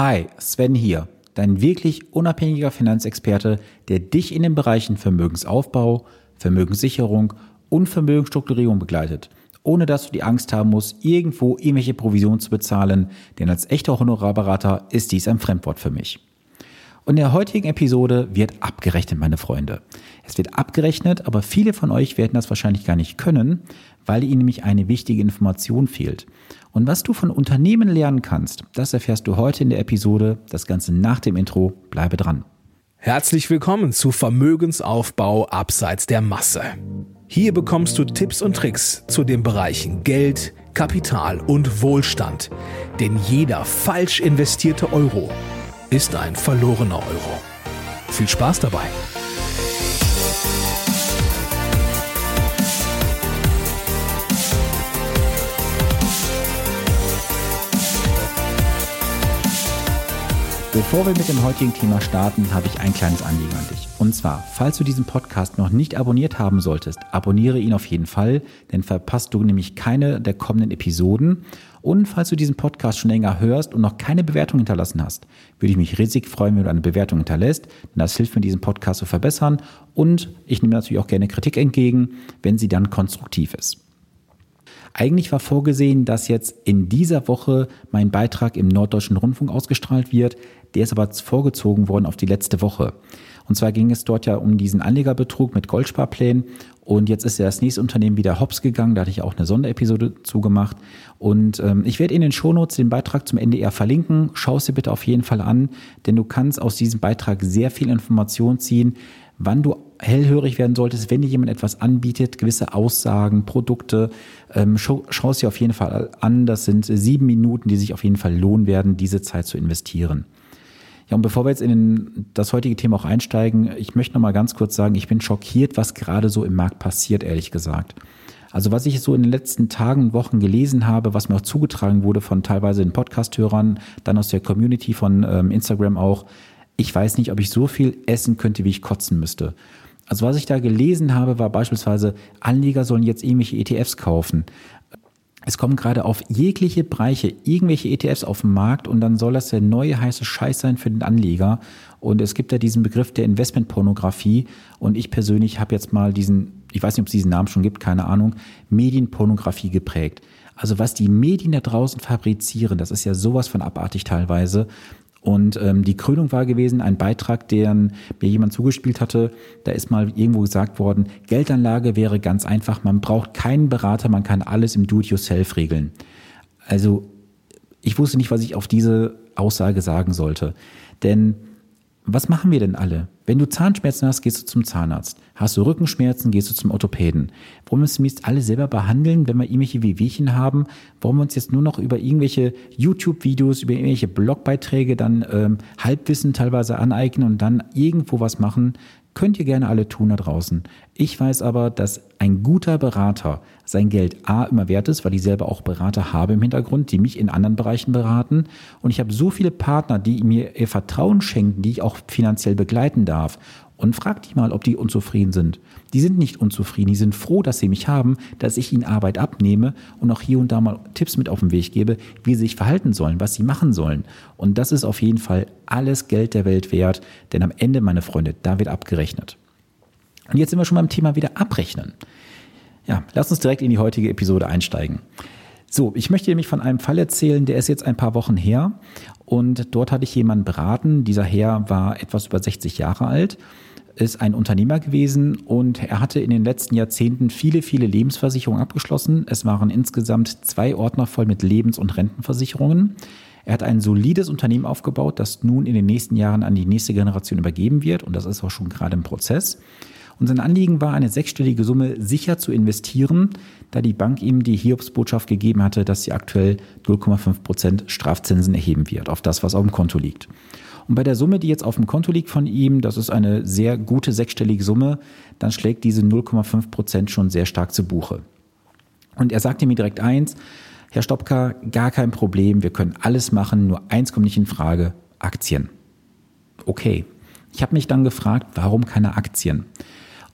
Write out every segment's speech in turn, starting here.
Hi, Sven hier, dein wirklich unabhängiger Finanzexperte, der dich in den Bereichen Vermögensaufbau, Vermögenssicherung und Vermögensstrukturierung begleitet, ohne dass du die Angst haben musst, irgendwo irgendwelche Provisionen zu bezahlen, denn als echter Honorarberater ist dies ein Fremdwort für mich. Und in der heutigen Episode wird abgerechnet, meine Freunde. Es wird abgerechnet, aber viele von euch werden das wahrscheinlich gar nicht können, weil ihnen nämlich eine wichtige Information fehlt. Und was du von Unternehmen lernen kannst, das erfährst du heute in der Episode. Das Ganze nach dem Intro. Bleibe dran. Herzlich willkommen zu Vermögensaufbau abseits der Masse. Hier bekommst du Tipps und Tricks zu den Bereichen Geld, Kapital und Wohlstand. Denn jeder falsch investierte Euro ist ein verlorener Euro. Viel Spaß dabei! Bevor wir mit dem heutigen Thema starten, habe ich ein kleines Anliegen an dich. Und zwar, falls du diesen Podcast noch nicht abonniert haben solltest, abonniere ihn auf jeden Fall, denn verpasst du nämlich keine der kommenden Episoden. Und falls du diesen Podcast schon länger hörst und noch keine Bewertung hinterlassen hast, würde ich mich riesig freuen, wenn du eine Bewertung hinterlässt, denn das hilft mir, diesen Podcast zu verbessern. Und ich nehme natürlich auch gerne Kritik entgegen, wenn sie dann konstruktiv ist. Eigentlich war vorgesehen, dass jetzt in dieser Woche mein Beitrag im Norddeutschen Rundfunk ausgestrahlt wird. Der ist aber vorgezogen worden auf die letzte Woche. Und zwar ging es dort ja um diesen Anlegerbetrug mit Goldsparplänen. Und jetzt ist ja das nächste Unternehmen wieder hops gegangen. Da hatte ich auch eine Sonderepisode zugemacht. Und ähm, ich werde in den Shownotes den Beitrag zum NDR verlinken. Schau es dir bitte auf jeden Fall an, denn du kannst aus diesem Beitrag sehr viel Information ziehen, wann du hellhörig werden solltest, wenn dir jemand etwas anbietet, gewisse Aussagen, Produkte, ähm, schau, schau es dir auf jeden Fall an. Das sind sieben Minuten, die sich auf jeden Fall lohnen werden, diese Zeit zu investieren. Ja, und bevor wir jetzt in den, das heutige Thema auch einsteigen, ich möchte noch mal ganz kurz sagen, ich bin schockiert, was gerade so im Markt passiert, ehrlich gesagt. Also was ich so in den letzten Tagen und Wochen gelesen habe, was mir auch zugetragen wurde von teilweise den Podcast-Hörern, dann aus der Community von ähm, Instagram auch, ich weiß nicht, ob ich so viel essen könnte, wie ich kotzen müsste. Also was ich da gelesen habe, war beispielsweise, Anleger sollen jetzt irgendwelche ETFs kaufen. Es kommen gerade auf jegliche Bereiche irgendwelche ETFs auf den Markt und dann soll das der neue heiße Scheiß sein für den Anleger. Und es gibt ja diesen Begriff der Investmentpornografie und ich persönlich habe jetzt mal diesen, ich weiß nicht, ob es diesen Namen schon gibt, keine Ahnung, Medienpornografie geprägt. Also was die Medien da draußen fabrizieren, das ist ja sowas von abartig teilweise. Und ähm, die Krönung war gewesen, ein Beitrag, den mir jemand zugespielt hatte. Da ist mal irgendwo gesagt worden, Geldanlage wäre ganz einfach, man braucht keinen Berater, man kann alles im Do-it-yourself regeln. Also ich wusste nicht, was ich auf diese Aussage sagen sollte. Denn was machen wir denn alle? Wenn du Zahnschmerzen hast, gehst du zum Zahnarzt. Hast du Rückenschmerzen, gehst du zum Orthopäden. Warum müssen wir es alle selber behandeln, wenn wir irgendwelche Wehwehchen haben? Warum wir uns jetzt nur noch über irgendwelche YouTube-Videos, über irgendwelche Blogbeiträge dann ähm, Halbwissen teilweise aneignen und dann irgendwo was machen? Könnt ihr gerne alle tun da draußen. Ich weiß aber, dass ein guter Berater sein Geld A immer wert ist, weil ich selber auch Berater habe im Hintergrund, die mich in anderen Bereichen beraten. Und ich habe so viele Partner, die mir ihr Vertrauen schenken, die ich auch finanziell begleiten darf und frag die mal, ob die unzufrieden sind. Die sind nicht unzufrieden, die sind froh, dass sie mich haben, dass ich ihnen Arbeit abnehme und auch hier und da mal Tipps mit auf den Weg gebe, wie sie sich verhalten sollen, was sie machen sollen. Und das ist auf jeden Fall alles Geld der Welt wert, denn am Ende, meine Freunde, da wird abgerechnet. Und jetzt sind wir schon beim Thema wieder abrechnen. Ja, lass uns direkt in die heutige Episode einsteigen. So, ich möchte nämlich von einem Fall erzählen, der ist jetzt ein paar Wochen her und dort hatte ich jemanden beraten. Dieser Herr war etwas über 60 Jahre alt ist ein Unternehmer gewesen und er hatte in den letzten Jahrzehnten viele, viele Lebensversicherungen abgeschlossen. Es waren insgesamt zwei Ordner voll mit Lebens- und Rentenversicherungen. Er hat ein solides Unternehmen aufgebaut, das nun in den nächsten Jahren an die nächste Generation übergeben wird und das ist auch schon gerade im Prozess. Und sein Anliegen war, eine sechsstellige Summe sicher zu investieren, da die Bank ihm die Hiobsbotschaft gegeben hatte, dass sie aktuell 0,5 Prozent Strafzinsen erheben wird auf das, was auf dem Konto liegt. Und bei der Summe, die jetzt auf dem Konto liegt von ihm, das ist eine sehr gute sechsstellige Summe, dann schlägt diese 0,5 Prozent schon sehr stark zu Buche. Und er sagte mir direkt eins, Herr Stopka, gar kein Problem, wir können alles machen, nur eins kommt nicht in Frage, Aktien. Okay. Ich habe mich dann gefragt, warum keine Aktien?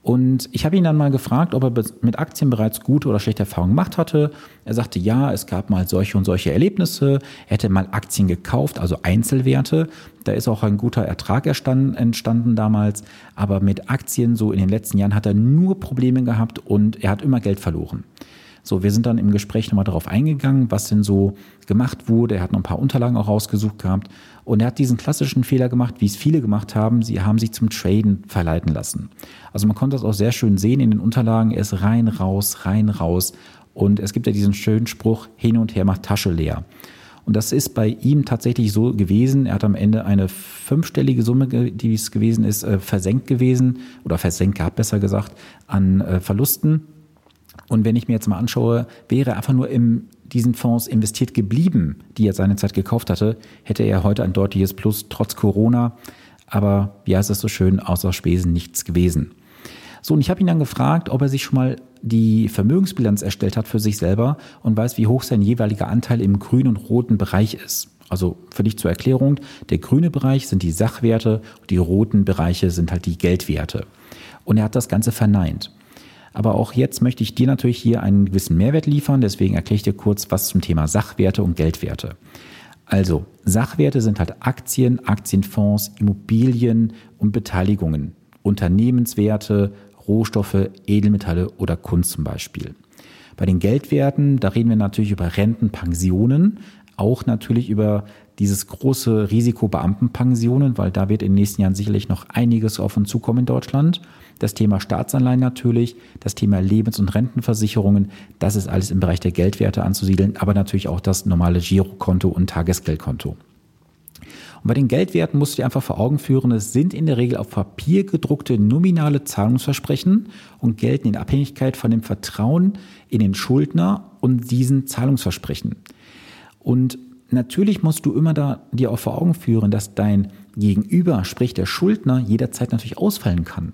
Und ich habe ihn dann mal gefragt, ob er mit Aktien bereits gute oder schlechte Erfahrungen gemacht hatte. Er sagte, ja, es gab mal solche und solche Erlebnisse. Er hätte mal Aktien gekauft, also Einzelwerte. Da ist auch ein guter Ertrag entstanden damals. Aber mit Aktien so in den letzten Jahren hat er nur Probleme gehabt und er hat immer Geld verloren. So, wir sind dann im Gespräch nochmal darauf eingegangen, was denn so gemacht wurde. Er hat noch ein paar Unterlagen auch rausgesucht gehabt. Und er hat diesen klassischen Fehler gemacht, wie es viele gemacht haben. Sie haben sich zum Traden verleiten lassen. Also man konnte das auch sehr schön sehen in den Unterlagen. Er ist rein, raus, rein, raus. Und es gibt ja diesen schönen Spruch, hin und her macht Tasche leer. Und das ist bei ihm tatsächlich so gewesen. Er hat am Ende eine fünfstellige Summe, die es gewesen ist, äh, versenkt gewesen oder versenkt gehabt, besser gesagt, an äh, Verlusten. Und wenn ich mir jetzt mal anschaue, wäre einfach nur in diesen Fonds investiert geblieben, die er seinerzeit gekauft hatte, hätte er heute ein deutliches Plus trotz Corona. Aber heißt es so schön, außer Spesen nichts gewesen. So, und ich habe ihn dann gefragt, ob er sich schon mal die Vermögensbilanz erstellt hat für sich selber und weiß, wie hoch sein jeweiliger Anteil im grünen und roten Bereich ist. Also für dich zur Erklärung, der grüne Bereich sind die Sachwerte, die roten Bereiche sind halt die Geldwerte. Und er hat das Ganze verneint. Aber auch jetzt möchte ich dir natürlich hier einen gewissen Mehrwert liefern. Deswegen erkläre ich dir kurz was zum Thema Sachwerte und Geldwerte. Also, Sachwerte sind halt Aktien, Aktienfonds, Immobilien und Beteiligungen, Unternehmenswerte, Rohstoffe, Edelmetalle oder Kunst zum Beispiel. Bei den Geldwerten, da reden wir natürlich über Renten, Pensionen, auch natürlich über dieses große Risiko Beamtenpensionen, weil da wird in den nächsten Jahren sicherlich noch einiges auf uns zukommen in Deutschland. Das Thema Staatsanleihen natürlich, das Thema Lebens- und Rentenversicherungen, das ist alles im Bereich der Geldwerte anzusiedeln, aber natürlich auch das normale Girokonto und Tagesgeldkonto. Und bei den Geldwerten musst du dir einfach vor Augen führen, es sind in der Regel auf Papier gedruckte nominale Zahlungsversprechen und gelten in Abhängigkeit von dem Vertrauen in den Schuldner und diesen Zahlungsversprechen. Und natürlich musst du immer da dir auch vor Augen führen, dass dein Gegenüber, sprich der Schuldner, jederzeit natürlich ausfallen kann.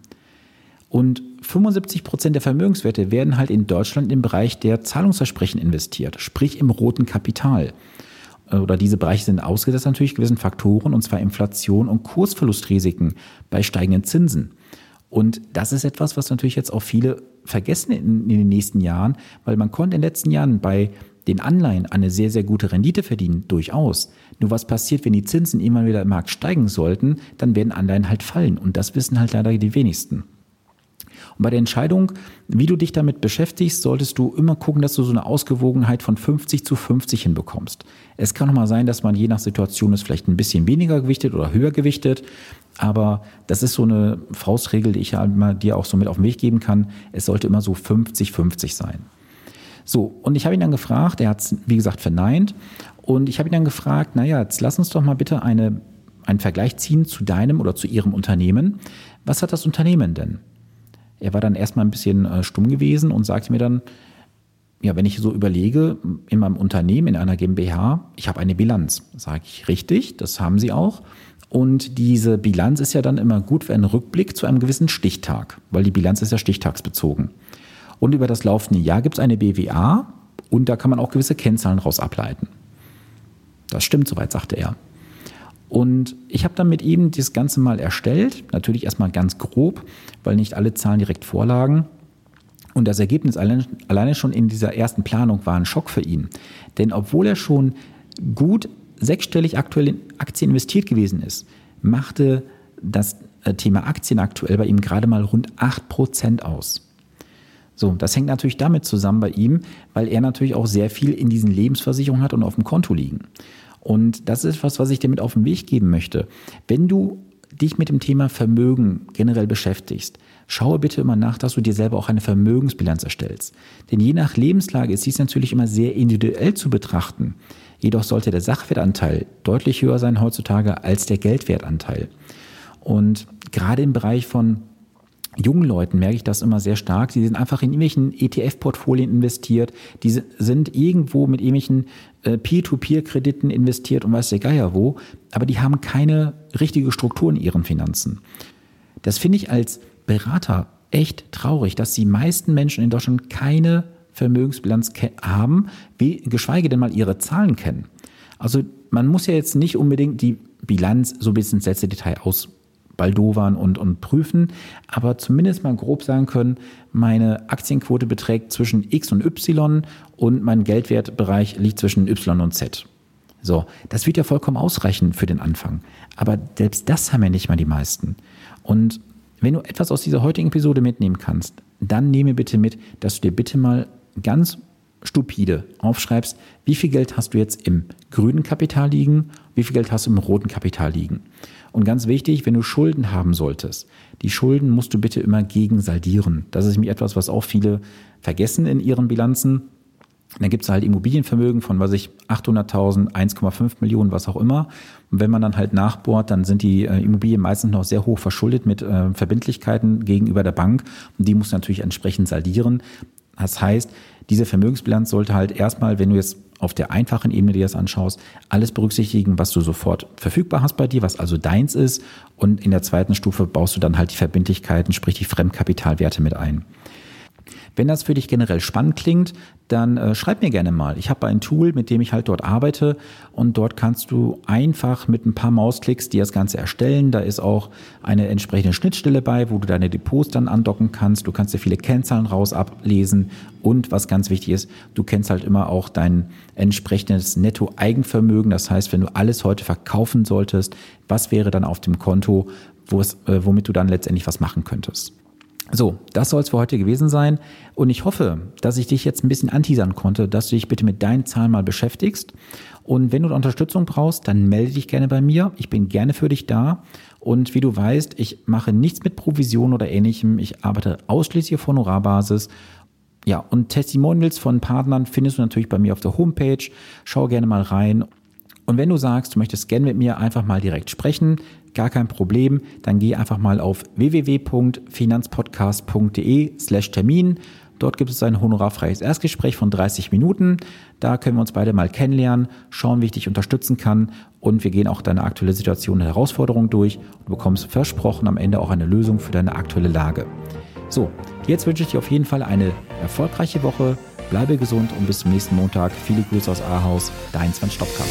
Und 75 Prozent der Vermögenswerte werden halt in Deutschland im Bereich der Zahlungsversprechen investiert, sprich im roten Kapital. Oder diese Bereiche sind ausgesetzt natürlich gewissen Faktoren, und zwar Inflation und Kursverlustrisiken bei steigenden Zinsen. Und das ist etwas, was natürlich jetzt auch viele vergessen in, in den nächsten Jahren, weil man konnte in den letzten Jahren bei den Anleihen eine sehr, sehr gute Rendite verdienen, durchaus. Nur was passiert, wenn die Zinsen immer wieder im Markt steigen sollten, dann werden Anleihen halt fallen. Und das wissen halt leider die wenigsten. Und bei der Entscheidung, wie du dich damit beschäftigst, solltest du immer gucken, dass du so eine Ausgewogenheit von 50 zu 50 hinbekommst. Es kann auch mal sein, dass man je nach Situation es vielleicht ein bisschen weniger gewichtet oder höher gewichtet. Aber das ist so eine Faustregel, die ich ja dir auch so mit auf den Weg geben kann. Es sollte immer so 50-50 sein. So, und ich habe ihn dann gefragt, er hat es, wie gesagt, verneint. Und ich habe ihn dann gefragt, naja, jetzt lass uns doch mal bitte eine, einen Vergleich ziehen zu deinem oder zu ihrem Unternehmen. Was hat das Unternehmen denn? Er war dann erstmal ein bisschen äh, stumm gewesen und sagte mir dann, ja, wenn ich so überlege, in meinem Unternehmen, in einer GmbH, ich habe eine Bilanz. Sage ich richtig, das haben Sie auch. Und diese Bilanz ist ja dann immer gut für einen Rückblick zu einem gewissen Stichtag, weil die Bilanz ist ja stichtagsbezogen. Und über das laufende Jahr gibt es eine BWA und da kann man auch gewisse Kennzahlen raus ableiten. Das stimmt soweit, sagte er. Und ich habe dann mit ihm das Ganze mal erstellt, natürlich erstmal ganz grob, weil nicht alle Zahlen direkt vorlagen. Und das Ergebnis alleine, alleine schon in dieser ersten Planung war ein Schock für ihn. Denn obwohl er schon gut sechsstellig aktuell in Aktien investiert gewesen ist, machte das äh, Thema Aktien aktuell bei ihm gerade mal rund 8% aus. So, das hängt natürlich damit zusammen bei ihm, weil er natürlich auch sehr viel in diesen Lebensversicherungen hat und auf dem Konto liegen. Und das ist was, was ich dir mit auf den Weg geben möchte. Wenn du dich mit dem Thema Vermögen generell beschäftigst, schaue bitte immer nach, dass du dir selber auch eine Vermögensbilanz erstellst. Denn je nach Lebenslage ist dies natürlich immer sehr individuell zu betrachten. Jedoch sollte der Sachwertanteil deutlich höher sein heutzutage als der Geldwertanteil. Und gerade im Bereich von jungen Leuten merke ich das immer sehr stark. Sie sind einfach in irgendwelchen ETF-Portfolien investiert. Die sind irgendwo mit irgendwelchen äh, Peer-to-Peer-Krediten investiert und weiß der Geier wo. Aber die haben keine richtige Struktur in ihren Finanzen. Das finde ich als Berater echt traurig, dass die meisten Menschen in Deutschland keine Vermögensbilanz haben, geschweige denn mal ihre Zahlen kennen. Also man muss ja jetzt nicht unbedingt die Bilanz so bis ins letzte Detail aus baldowern und, und prüfen, aber zumindest mal grob sagen können, meine Aktienquote beträgt zwischen X und Y und mein Geldwertbereich liegt zwischen Y und Z. So, das wird ja vollkommen ausreichen für den Anfang. Aber selbst das haben ja nicht mal die meisten. Und wenn du etwas aus dieser heutigen Episode mitnehmen kannst, dann nehme bitte mit, dass du dir bitte mal ganz stupide aufschreibst, wie viel Geld hast du jetzt im grünen Kapital liegen, wie viel Geld hast du im roten Kapital liegen. Und ganz wichtig, wenn du Schulden haben solltest, die Schulden musst du bitte immer gegensaldieren. Das ist nämlich etwas, was auch viele vergessen in ihren Bilanzen. Dann gibt es halt Immobilienvermögen von, was ich, 800.000, 1,5 Millionen, was auch immer. Und wenn man dann halt nachbohrt, dann sind die äh, Immobilien meistens noch sehr hoch verschuldet mit äh, Verbindlichkeiten gegenüber der Bank. Und die muss natürlich entsprechend saldieren. Das heißt, diese Vermögensbilanz sollte halt erstmal, wenn du jetzt auf der einfachen Ebene dir das anschaust, alles berücksichtigen, was du sofort verfügbar hast bei dir, was also deins ist. Und in der zweiten Stufe baust du dann halt die Verbindlichkeiten, sprich die Fremdkapitalwerte mit ein. Wenn das für dich generell spannend klingt, dann äh, schreib mir gerne mal. Ich habe ein Tool, mit dem ich halt dort arbeite und dort kannst du einfach mit ein paar Mausklicks dir das Ganze erstellen. Da ist auch eine entsprechende Schnittstelle bei, wo du deine Depots dann andocken kannst. Du kannst dir viele Kennzahlen raus ablesen und was ganz wichtig ist, du kennst halt immer auch dein entsprechendes Netto-Eigenvermögen. Das heißt, wenn du alles heute verkaufen solltest, was wäre dann auf dem Konto, wo es, äh, womit du dann letztendlich was machen könntest. So, das soll es für heute gewesen sein. Und ich hoffe, dass ich dich jetzt ein bisschen anteasern konnte, dass du dich bitte mit deinen Zahlen mal beschäftigst. Und wenn du Unterstützung brauchst, dann melde dich gerne bei mir. Ich bin gerne für dich da. Und wie du weißt, ich mache nichts mit Provision oder ähnlichem. Ich arbeite ausschließlich auf Honorarbasis. Ja, und Testimonials von Partnern findest du natürlich bei mir auf der Homepage. Schau gerne mal rein. Und wenn du sagst, du möchtest gerne mit mir einfach mal direkt sprechen, gar kein Problem, dann geh einfach mal auf www.finanzpodcast.de slash Termin. Dort gibt es ein honorarfreies Erstgespräch von 30 Minuten. Da können wir uns beide mal kennenlernen, schauen, wie ich dich unterstützen kann und wir gehen auch deine aktuelle Situation und Herausforderung durch und du bekommst versprochen am Ende auch eine Lösung für deine aktuelle Lage. So, jetzt wünsche ich dir auf jeden Fall eine erfolgreiche Woche. Bleibe gesund und bis zum nächsten Montag. Viele Grüße aus Ahaus, dein Sven Stopka.